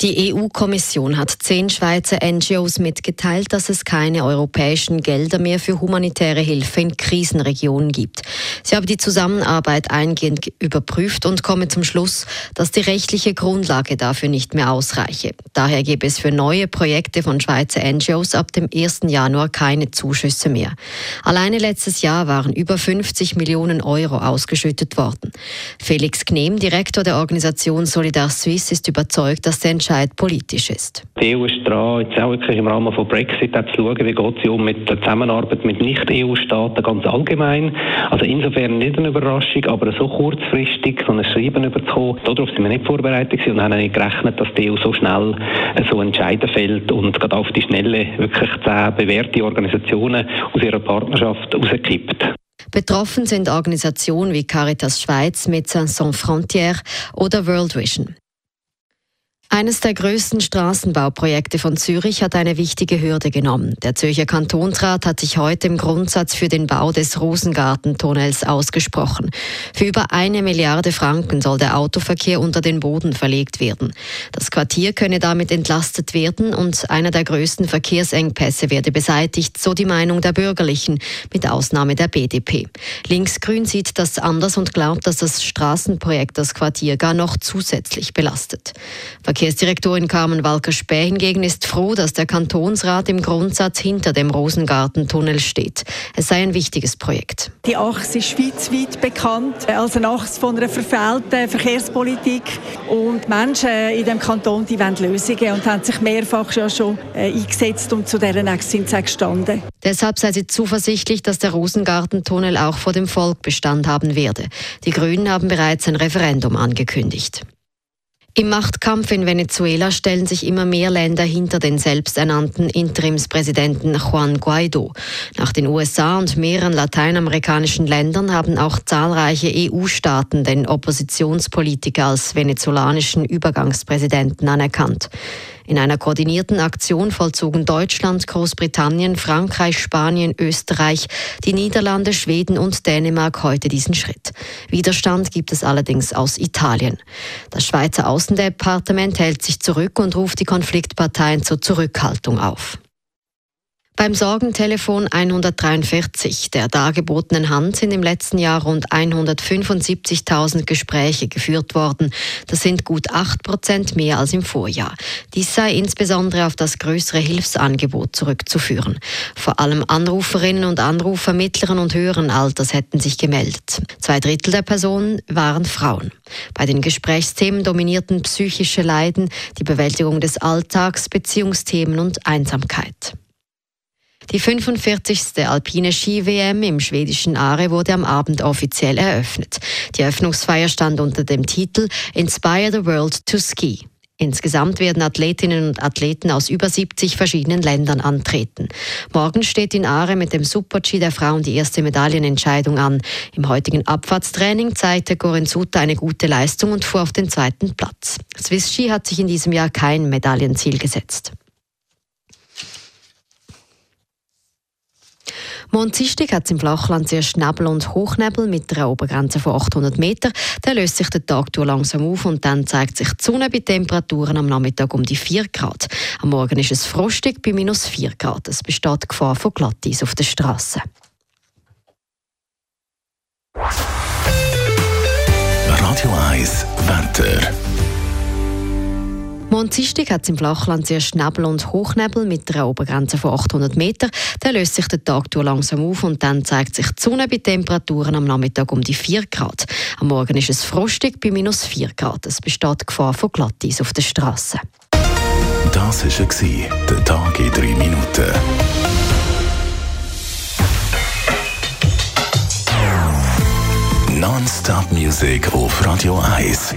Die EU-Kommission hat zehn Schweizer NGOs mitgeteilt, dass es keine europäischen Gelder mehr für humanitäre Hilfe in Krisenregionen gibt. Sie haben die Zusammenarbeit eingehend überprüft und kommen zum Schluss, dass die rechtliche Grundlage dafür nicht mehr ausreiche. Daher gäbe es für neue Projekte von Schweizer NGOs ab dem 1. Januar keine Zuschüsse mehr. Alleine letztes Jahr waren über 50 Millionen Euro ausgeschüttet worden. Felix Knehm, Direktor der Organisation Solidar Suisse, ist überzeugt, dass der Entscheid politisch ist. Die EU ist dran, jetzt auch wirklich im Rahmen von Brexit zu schauen, wie geht es um mit der Zusammenarbeit mit Nicht-EU-Staaten ganz allgemein. Also insofern nicht eine Überraschung, aber so kurzfristig so ein Schreiben überzukommen, darauf sind wir nicht vorbereitet und haben nicht gerechnet, dass die EU so schnell so entscheiden fällt und gerade auf die Schnelle wirklich zehn bewährte Organisationen aus ihrer Partnerschaft rauskippt. Betroffen sind Organisationen wie Caritas Schweiz, Médecins Sans Frontières oder World Vision. Eines der größten Straßenbauprojekte von Zürich hat eine wichtige Hürde genommen. Der Zürcher Kantonsrat hat sich heute im Grundsatz für den Bau des Rosengartentunnels ausgesprochen. Für über eine Milliarde Franken soll der Autoverkehr unter den Boden verlegt werden. Das Quartier könne damit entlastet werden und einer der größten Verkehrsengpässe werde beseitigt, so die Meinung der Bürgerlichen, mit Ausnahme der BDP. Linksgrün sieht das anders und glaubt, dass das Straßenprojekt das Quartier gar noch zusätzlich belastet. Verkehrsdirektorin Carmen Walker-Späh hingegen ist froh, dass der Kantonsrat im Grundsatz hinter dem Rosengartentunnel steht. Es sei ein wichtiges Projekt. Die Achse ist schweizweit bekannt als eine Achse von einer verfehlten Verkehrspolitik. Und Menschen in dem Kanton die wollen Lösungen und haben sich mehrfach schon äh, eingesetzt und zu deren Achse sind sie gestanden. Deshalb sei sie zuversichtlich, dass der Rosengartentunnel auch vor dem Volk Bestand haben werde. Die Grünen haben bereits ein Referendum angekündigt. Im Machtkampf in Venezuela stellen sich immer mehr Länder hinter den selbsternannten Interimspräsidenten Juan Guaido. Nach den USA und mehreren lateinamerikanischen Ländern haben auch zahlreiche EU-Staaten den Oppositionspolitiker als venezolanischen Übergangspräsidenten anerkannt. In einer koordinierten Aktion vollzogen Deutschland, Großbritannien, Frankreich, Spanien, Österreich, die Niederlande, Schweden und Dänemark heute diesen Schritt. Widerstand gibt es allerdings aus Italien. Das Schweizer Außendepartement hält sich zurück und ruft die Konfliktparteien zur Zurückhaltung auf. Beim Sorgentelefon 143 der dargebotenen Hand sind im letzten Jahr rund 175.000 Gespräche geführt worden. Das sind gut 8 Prozent mehr als im Vorjahr. Dies sei insbesondere auf das größere Hilfsangebot zurückzuführen. Vor allem Anruferinnen und Anrufer mittleren und höheren Alters hätten sich gemeldet. Zwei Drittel der Personen waren Frauen. Bei den Gesprächsthemen dominierten psychische Leiden, die Bewältigung des Alltags, Beziehungsthemen und Einsamkeit. Die 45. alpine Ski-WM im schwedischen Aare wurde am Abend offiziell eröffnet. Die Eröffnungsfeier stand unter dem Titel Inspire the World to Ski. Insgesamt werden Athletinnen und Athleten aus über 70 verschiedenen Ländern antreten. Morgen steht in Aare mit dem Super-G der Frauen die erste Medaillenentscheidung an. Im heutigen Abfahrtstraining zeigte Corinne Suter eine gute Leistung und fuhr auf den zweiten Platz. Swiss Ski hat sich in diesem Jahr kein Medaillenziel gesetzt. Mondsistig hat es im Flachland sehr Nebel und Hochnebel mit einer Obergrenze von 800 Meter. Dann löst sich der Tag langsam auf und dann zeigt sich die Sonne bei Temperaturen am Nachmittag um die 4 Grad. Am Morgen ist es frostig bei minus 4 Grad. Es besteht Gefahr von Glatteis auf der Straße. Radio 1 Wetter. Mondsistig hat es im Flachland sehr Nebel und Hochnebel mit einer Obergrenze von 800 Meter. Dann löst sich der Tag langsam auf und dann zeigt sich die Sonne bei Temperaturen am Nachmittag um die 4 Grad. Am Morgen ist es frostig bei minus 4 Grad. Es besteht Gefahr von Glatteis auf der Straße. Das war der Tag in 3 Minuten. Non-Stop Music auf Radio 1.